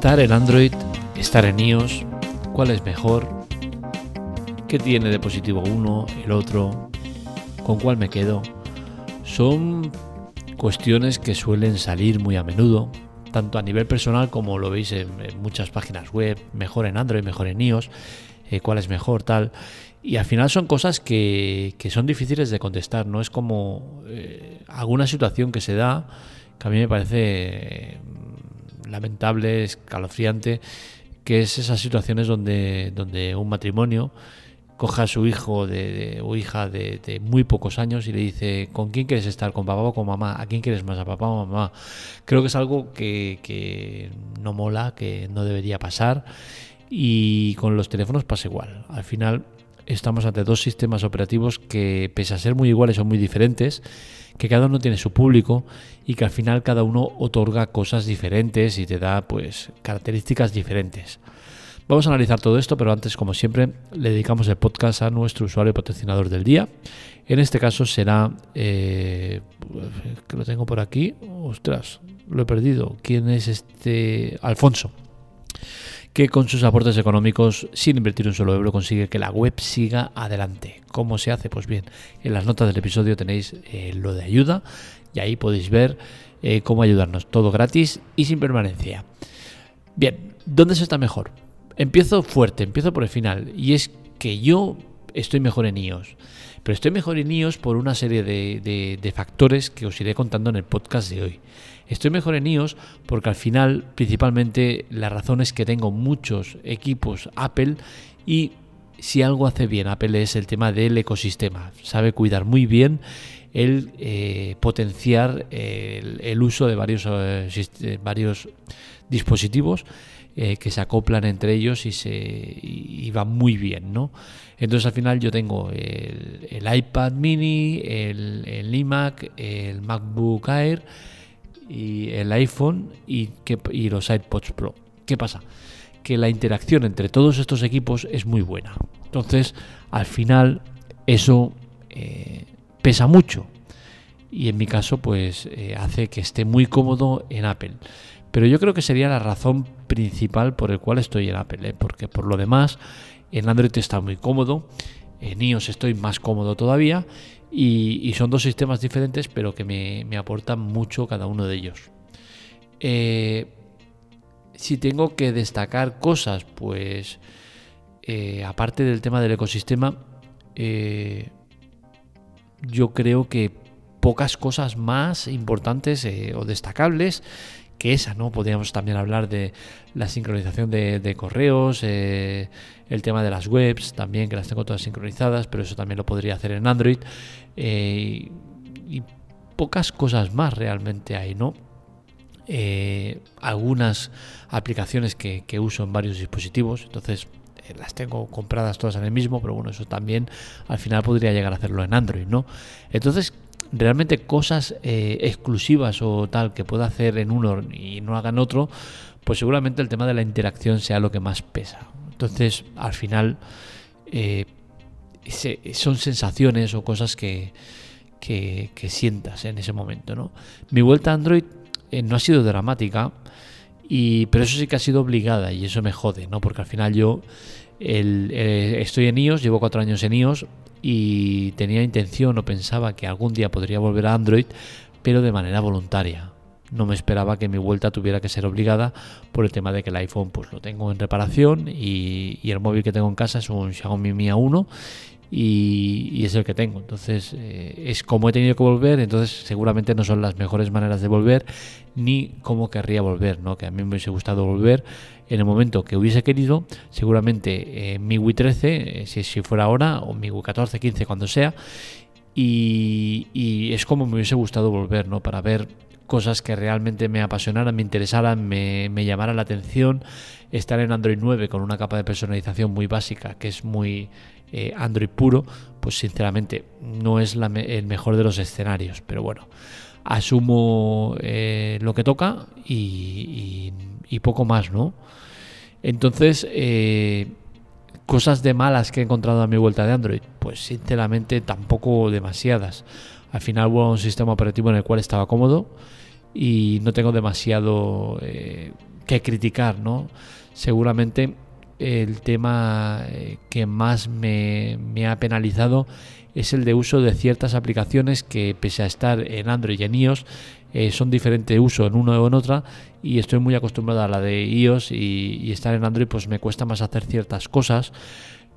Estar en Android, estar en iOS, ¿cuál es mejor? ¿Qué tiene de positivo uno, el otro? ¿Con cuál me quedo? Son cuestiones que suelen salir muy a menudo, tanto a nivel personal como lo veis en, muchas páginas web, mejor en Android, mejor en iOS, eh, cuál es mejor, tal. Y al final son cosas que, son difíciles de contestar, no es como eh, alguna situación que se da que a mí me parece lamentable, escalofriante, que es esas situaciones donde, donde un matrimonio coja a su hijo de, o hija de, muy pocos años y le dice, ¿con quién quieres estar? ¿Con papá o con mamá? ¿A quién quieres más? ¿A papá o mamá? Creo que es algo que, que no mola, que no debería pasar. Y con los teléfonos pasa igual. Al final estamos ante dos sistemas operativos que, pese a ser muy iguales, son muy diferentes que cada uno tiene su público y que al final cada uno otorga cosas diferentes y te da pues características diferentes. Vamos a analizar todo esto, pero antes, como siempre, le dedicamos el podcast a nuestro usuario patrocinador del día. En este caso será, eh, que lo tengo por aquí, ostras, lo he perdido. ¿Quién es este? Alfonso que con sus aportes económicos, sin invertir un solo euro, consigue que la web siga adelante. ¿Cómo se hace? Pues bien, en las notas del episodio tenéis eh, lo de ayuda y ahí podéis ver eh, cómo ayudarnos. Todo gratis y sin permanencia. Bien, ¿dónde se está mejor? Empiezo fuerte, empiezo por el final. Y es que yo estoy mejor en iOS. Pero estoy mejor en iOS por una serie de factores que os iré contando en el podcast de hoy. Estoy mejor en iOS porque al final, principalmente, la razón es que tengo muchos equipos Apple y si algo hace bien Apple es el tema del ecosistema. Sabe cuidar muy bien el eh, potenciar el, uso de varios, eh, varios dispositivos eh, que se acoplan entre ellos y, se, y, van muy bien, ¿no? Entonces al final yo tengo el, iPad mini, el, iMac, el MacBook Air, y el iPhone y, y los iPods Pro. ¿Qué pasa? Que la interacción entre todos estos equipos es muy buena. Entonces, al final, eso eh, pesa mucho. Y en mi caso, pues eh, hace que esté muy cómodo en Apple. Pero yo creo que sería la razón principal por el cual estoy en Apple, ¿eh? porque por lo demás, en Android está muy cómodo, en iOS estoy más cómodo todavía y, son dos sistemas diferentes, pero que me, aportan mucho cada uno de ellos. Eh, si tengo que destacar cosas, pues eh, aparte del tema del ecosistema, yo creo que pocas cosas más importantes o destacables que esa, ¿no? Podríamos también hablar de la sincronización de, correos, eh, el tema de las webs, también que las tengo todas sincronizadas, pero eso también lo podría hacer en Android. Eh, y pocas cosas más realmente hay, ¿no? Eh, algunas aplicaciones que, que, uso en varios dispositivos, entonces las tengo compradas todas en el mismo, pero bueno, eso también al final podría llegar a hacerlo en Android, ¿no? Entonces, realmente cosas eh, exclusivas o tal que pueda hacer en uno y no haga en otro, pues seguramente el tema de la interacción sea lo que más pesa. Entonces, al final, eh, son sensaciones o cosas que, que, sientas en ese momento. ¿no? Mi vuelta a Android eh, no ha sido dramática, y, pero eso sí que ha sido obligada y eso me jode, ¿no? porque al final yo estoy en iOS, llevo cuatro años en iOS, y tenía intención o pensaba que algún día podría volver a Android, pero de manera voluntaria. No me esperaba que mi vuelta tuviera que ser obligada por el tema de que el iPhone pues lo tengo en reparación y, el móvil que tengo en casa es un Xiaomi Mi A1 y, es el que tengo. Entonces eh, es como he tenido que volver, entonces seguramente no son las mejores maneras de volver ni cómo querría volver, ¿no? que a mí me hubiese gustado volver en el momento que hubiese querido, seguramente eh, mi Wii 13, eh, si, si, fuera ahora, o mi Wii 14, 15, cuando sea, y, es como me hubiese gustado volver, ¿no? Para ver cosas que realmente me apasionaran, me interesaran, me, me llamaran la atención. Estar en Android 9 con una capa de personalización muy básica, que es muy eh, Android puro, pues sinceramente no es el mejor de los escenarios. Pero bueno, asumo lo que toca y, y, poco más, ¿no? Entonces, eh, cosas de malas que he encontrado a mi vuelta de Android, pues sinceramente tampoco demasiadas. Al final hubo un sistema operativo en el cual estaba cómodo y no tengo demasiado eh, que criticar, ¿no? Seguramente el tema eh, que más me, ha penalizado es el de uso de ciertas aplicaciones que pese a estar en Android y en iOS eh, son diferente uso en uno o en otra y estoy muy acostumbrado a la de iOS y, estar en Android pues me cuesta más hacer ciertas cosas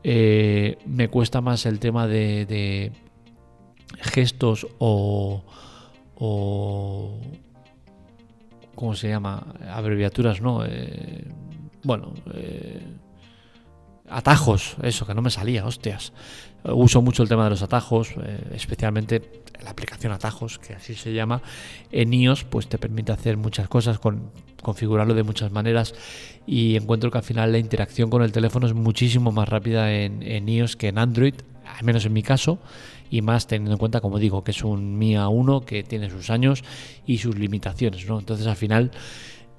me cuesta más el tema de, gestos o, o ¿cómo se llama? Abreviaturas, ¿no? Eh, bueno, eh, atajos, eso, que no me salía, hostias. Uso mucho el tema de los atajos, eh, especialmente la aplicación atajos, que así se llama. En iOS, pues te permite hacer muchas cosas, con, configurarlo de muchas maneras y encuentro que al final la interacción con el teléfono es muchísimo más rápida en iOS que en Android, al menos en mi caso y más teniendo en cuenta, como digo, que es un Mi A1 que tiene sus años y sus limitaciones. Entonces al final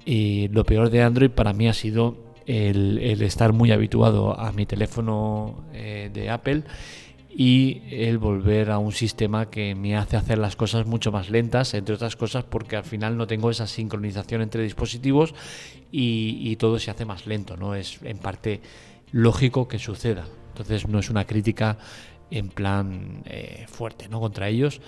eh, lo peor de Android para mí ha sido el, estar muy habituado a mi teléfono eh, de Apple y el volver a un sistema que me hace hacer las cosas mucho más lentas, entre otras cosas porque al final no tengo esa sincronización entre dispositivos y, y todo se hace más lento, ¿no? Es en parte lógico que suceda. Entonces no es una crítica en plan eh, fuerte ¿no? contra ellos.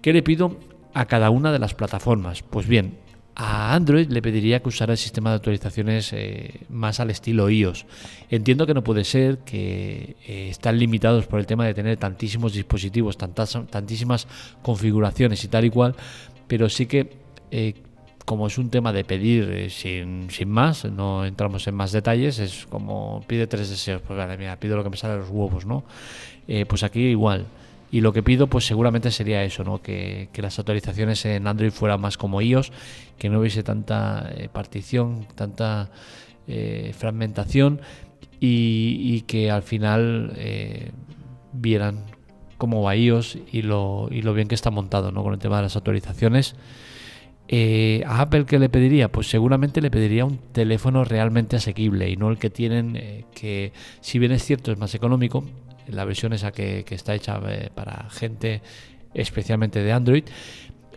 ¿Qué le pido a cada una de las plataformas? Pues bien, a Android le pediría que usara el sistema de actualizaciones eh, más al estilo iOS. Entiendo que no puede ser, que eh, están limitados por el tema de tener tantísimos dispositivos, tantas, tantísimas configuraciones y tal y cual, pero sí que como es un tema de pedir sin, sin, más, no entramos en más detalles, es como pide tres deseos, pues vale, mira, pido lo que me sale de los huevos, ¿no? Eh, pues aquí igual. Y lo que pido, pues seguramente sería eso, ¿no? Que, las actualizaciones en Android fueran más como iOS, que no hubiese tanta eh, partición, tanta eh, fragmentación y, que al final vieran cómo va iOS y lo, y lo bien que está montado, ¿no? Con el tema de las actualizaciones. ¿A Apple qué le pediría? Pues seguramente le pediría un teléfono realmente asequible y no el que tienen, que si bien es cierto es más económico, la versión esa que, está hecha eh, para gente especialmente de Android,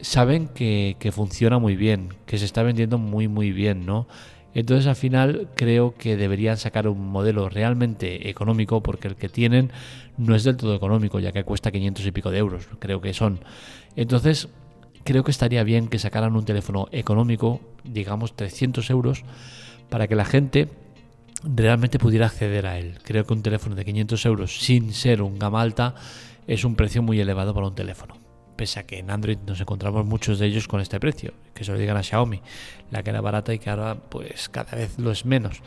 saben que, funciona muy bien, que se está vendiendo muy muy bien, ¿no? Entonces al final creo que deberían sacar un modelo realmente económico porque el que tienen no es del todo económico ya que cuesta 500 y pico de euros, creo que son. Entonces creo que estaría bien que sacaran un teléfono económico, digamos 300 euros, para que la gente realmente pudiera acceder a él. Creo que un teléfono de 500 euros sin ser un gama alta es un precio muy elevado para un teléfono. Pese a que en Android nos encontramos muchos de ellos con este precio, que se lo digan a Xiaomi, la que era barata y que ahora pues cada vez lo es menos.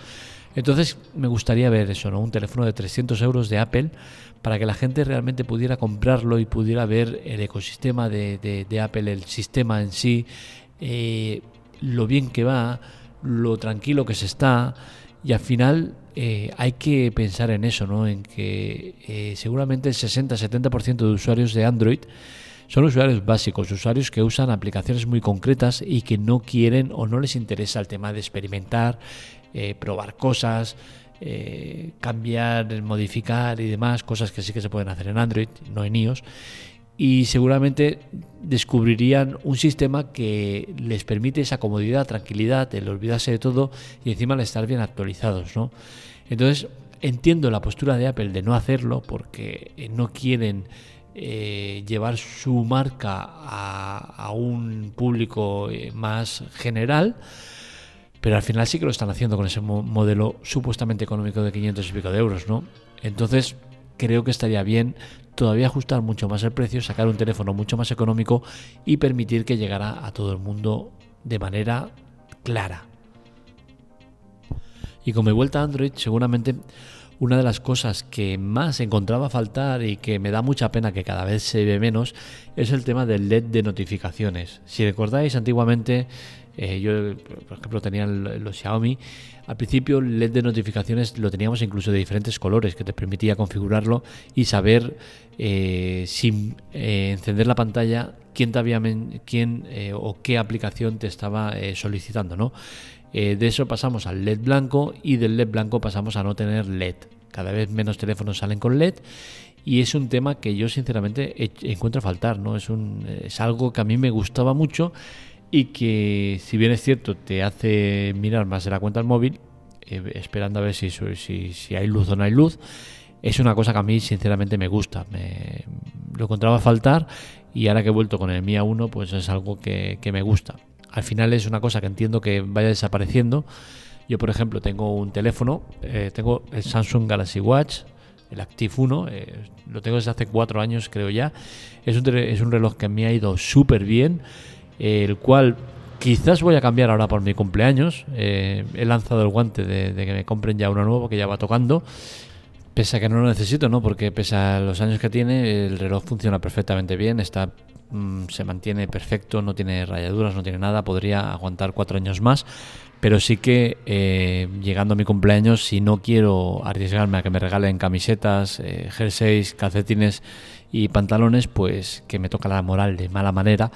Entonces me gustaría ver eso, ¿no? Un teléfono de 300 euros de Apple para que la gente realmente pudiera comprarlo y pudiera ver el ecosistema de, Apple, el sistema en sí, eh, lo bien que va, lo tranquilo que se está, y al final eh, hay que pensar en eso, ¿no? En que eh, seguramente el 60-70% de usuarios de Android son usuarios básicos, usuarios que usan aplicaciones muy concretas y que no quieren o no les interesa el tema de experimentar, eh, probar cosas, cambiar, modificar y demás, cosas que sí que se pueden hacer en Android, no en iOS y seguramente descubrirían un sistema que les permite esa comodidad, tranquilidad, el olvidarse de todo y encima el estar bien actualizados, ¿no? Entonces entiendo la postura de Apple de no hacerlo porque eh, no quieren eh, llevar su marca a, un público eh, más general, pero al final sí que lo están haciendo con ese modelo supuestamente económico de 500 y pico de euros, ¿no? Entonces creo que estaría bien todavía ajustar mucho más el precio, sacar un teléfono mucho más económico y permitir que llegara a todo el mundo de manera clara. Y con mi vuelta a Android, seguramente una de las cosas que más encontraba faltar y que me da mucha pena que cada vez se ve menos es el tema del LED de notificaciones. Si recordáis, antiguamente eh, yo, por ejemplo, tenía los Xiaomi. Al principio el LED de notificaciones lo teníamos incluso de diferentes colores, que te permitía configurarlo y saber eh, sin eh, encender la pantalla quién, te había, quién o qué aplicación te estaba solicitando. ¿no? de eso pasamos al LED blanco y del LED blanco pasamos a no tener LED. Cada vez menos teléfonos salen con LED y es un tema que yo sinceramente encuentro faltar, ¿no? Es, un, es algo que a mí me gustaba mucho y que si bien es cierto te hace mirar más de la cuenta del móvil, eh, esperando a ver si, si, hay luz o no hay luz, es una cosa que a mí sinceramente me gusta. Lo encontraba a faltar y ahora que he vuelto con el Mia 1 pues es algo que, me gusta. Al final es una cosa que entiendo que vaya desapareciendo. Yo por ejemplo tengo un teléfono, eh, tengo el Samsung Galaxy Watch, el Active 1, eh, lo tengo desde hace cuatro años creo ya. Es un, es un reloj que me ha ido súper bien, el cual quizás voy a cambiar ahora por mi cumpleaños. Eh, he lanzado el guante de, que me compren ya uno nuevo que ya va tocando Pese a que no lo necesito, ¿no? Porque pese a los años que tiene, el reloj funciona perfectamente bien, está mm, se mantiene perfecto, no tiene rayaduras, no tiene nada, podría aguantar cuatro años más, pero sí que eh, llegando a mi cumpleaños, si no quiero arriesgarme a que me regalen camisetas, eh, jerseys, calcetines y pantalones, pues que me toca la moral de mala manera,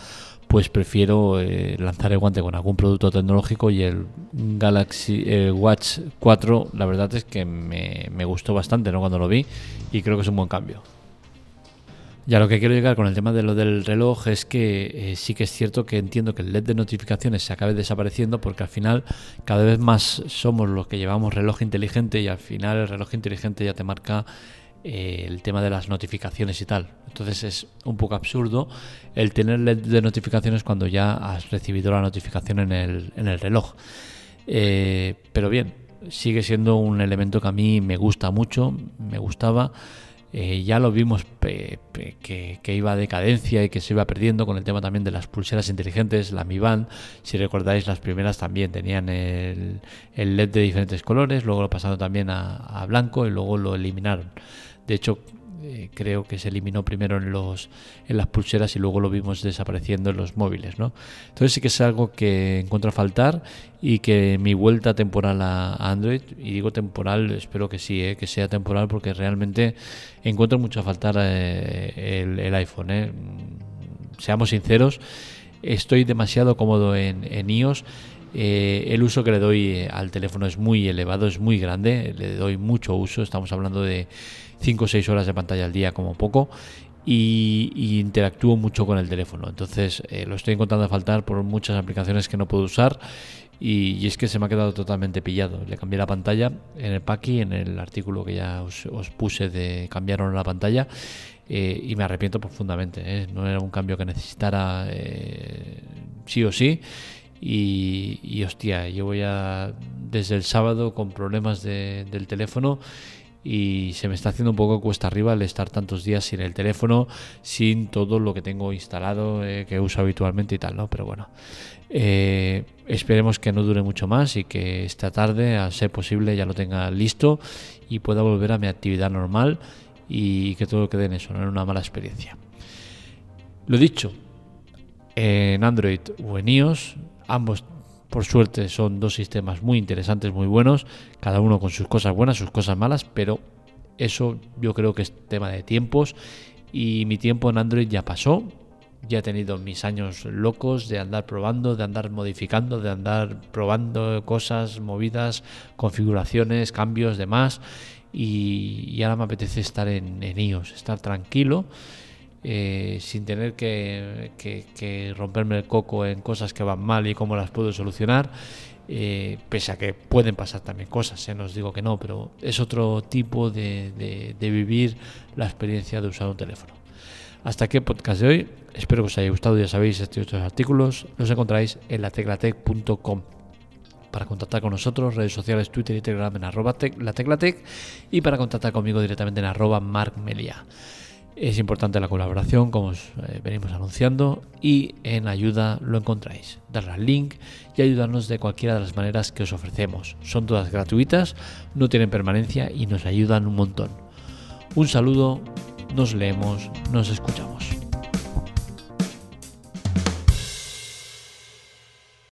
pues prefiero eh, lanzar el guante con algún producto tecnológico y el Galaxy Watch 4 la verdad es que me, gustó bastante ¿no? cuando lo vi y creo que es un buen cambio. Ya lo que quiero llegar con el tema de lo del reloj es que eh, sí que es cierto que entiendo que el LED de notificaciones se acabe desapareciendo porque al final cada vez más somos los que llevamos reloj inteligente y al final el reloj inteligente ya te marca eh, el tema de las notificaciones y tal. Entonces es un poco absurdo el tener de notificaciones cuando ya has recibido la notificación en el, en el reloj. Eh, pero bien, sigue siendo un elemento que a mí me gusta mucho, me gustaba. Eh, ya lo vimos que, iba a decadencia y que se iba perdiendo con el tema también de las pulseras inteligentes, la Mi Band. Si recordáis, las primeras también tenían el, LED de diferentes colores, luego lo pasaron también a blanco y luego lo eliminaron. De hecho, eh, creo que se eliminó primero en los en las pulseras y luego lo vimos desapareciendo en los móviles, ¿no? Entonces sí que es algo que encuentro a faltar y que mi vuelta temporal a Android, y digo temporal, espero que sí, ¿eh? que sea temporal porque realmente encuentro mucho a faltar eh, el, iPhone, ¿eh? Seamos sinceros, estoy demasiado cómodo en, en iOS. El uso que le doy al teléfono es muy elevado, es muy grande, le doy mucho uso, estamos hablando de 5 o 6 horas de pantalla al día como poco y, interactúo mucho con el teléfono. Entonces eh, lo estoy encontrando a faltar por muchas aplicaciones que no puedo usar y, es que se me ha quedado totalmente pillado. Le cambié la pantalla en el Paki, en el artículo que ya os, puse de cambiaron la pantalla eh, y me arrepiento profundamente. ¿eh? No era un cambio que necesitara sí o sí. Y, hostia, llevo ya desde el sábado con problemas del teléfono y se me está haciendo un poco cuesta arriba el estar tantos días sin el teléfono, sin todo lo que tengo instalado, eh, que uso habitualmente y tal, ¿no? Pero bueno, eh, esperemos que no dure mucho más y que esta tarde, a ser posible, ya lo tenga listo y pueda volver a mi actividad normal y que todo quede en eso, no en una mala experiencia. Lo dicho, en Android o en iOS, ambos por suerte son dos sistemas muy interesantes, muy buenos, cada uno con sus cosas buenas, sus cosas malas, pero eso yo creo que es tema de tiempos y mi tiempo en Android ya pasó. Ya he tenido mis años locos de andar probando, de andar modificando, de andar probando cosas, movidas, configuraciones, cambios, demás. Y, ahora me apetece estar en iOS, estar tranquilo eh, sin tener que, romperme el coco en cosas que van mal y cómo las puedo solucionar. Eh, pese a que pueden pasar también cosas, eh, no os digo que no, pero es otro tipo de, vivir la experiencia de usar un teléfono. Hasta aquí el podcast de hoy. Espero que os haya gustado. Ya sabéis, estos artículos los encontráis en lateclatec.com para contactar con nosotros, redes sociales, Twitter y Telegram en arroba lateclatec y para contactar conmigo directamente en arroba markmelia. Es importante la colaboración, como os eh, venimos anunciando, y en ayuda lo encontráis. Darle al link y ayudarnos de cualquiera de las maneras que os ofrecemos. Son todas gratuitas, no tienen permanencia y nos ayudan un montón. Un saludo, nos leemos, nos escuchamos.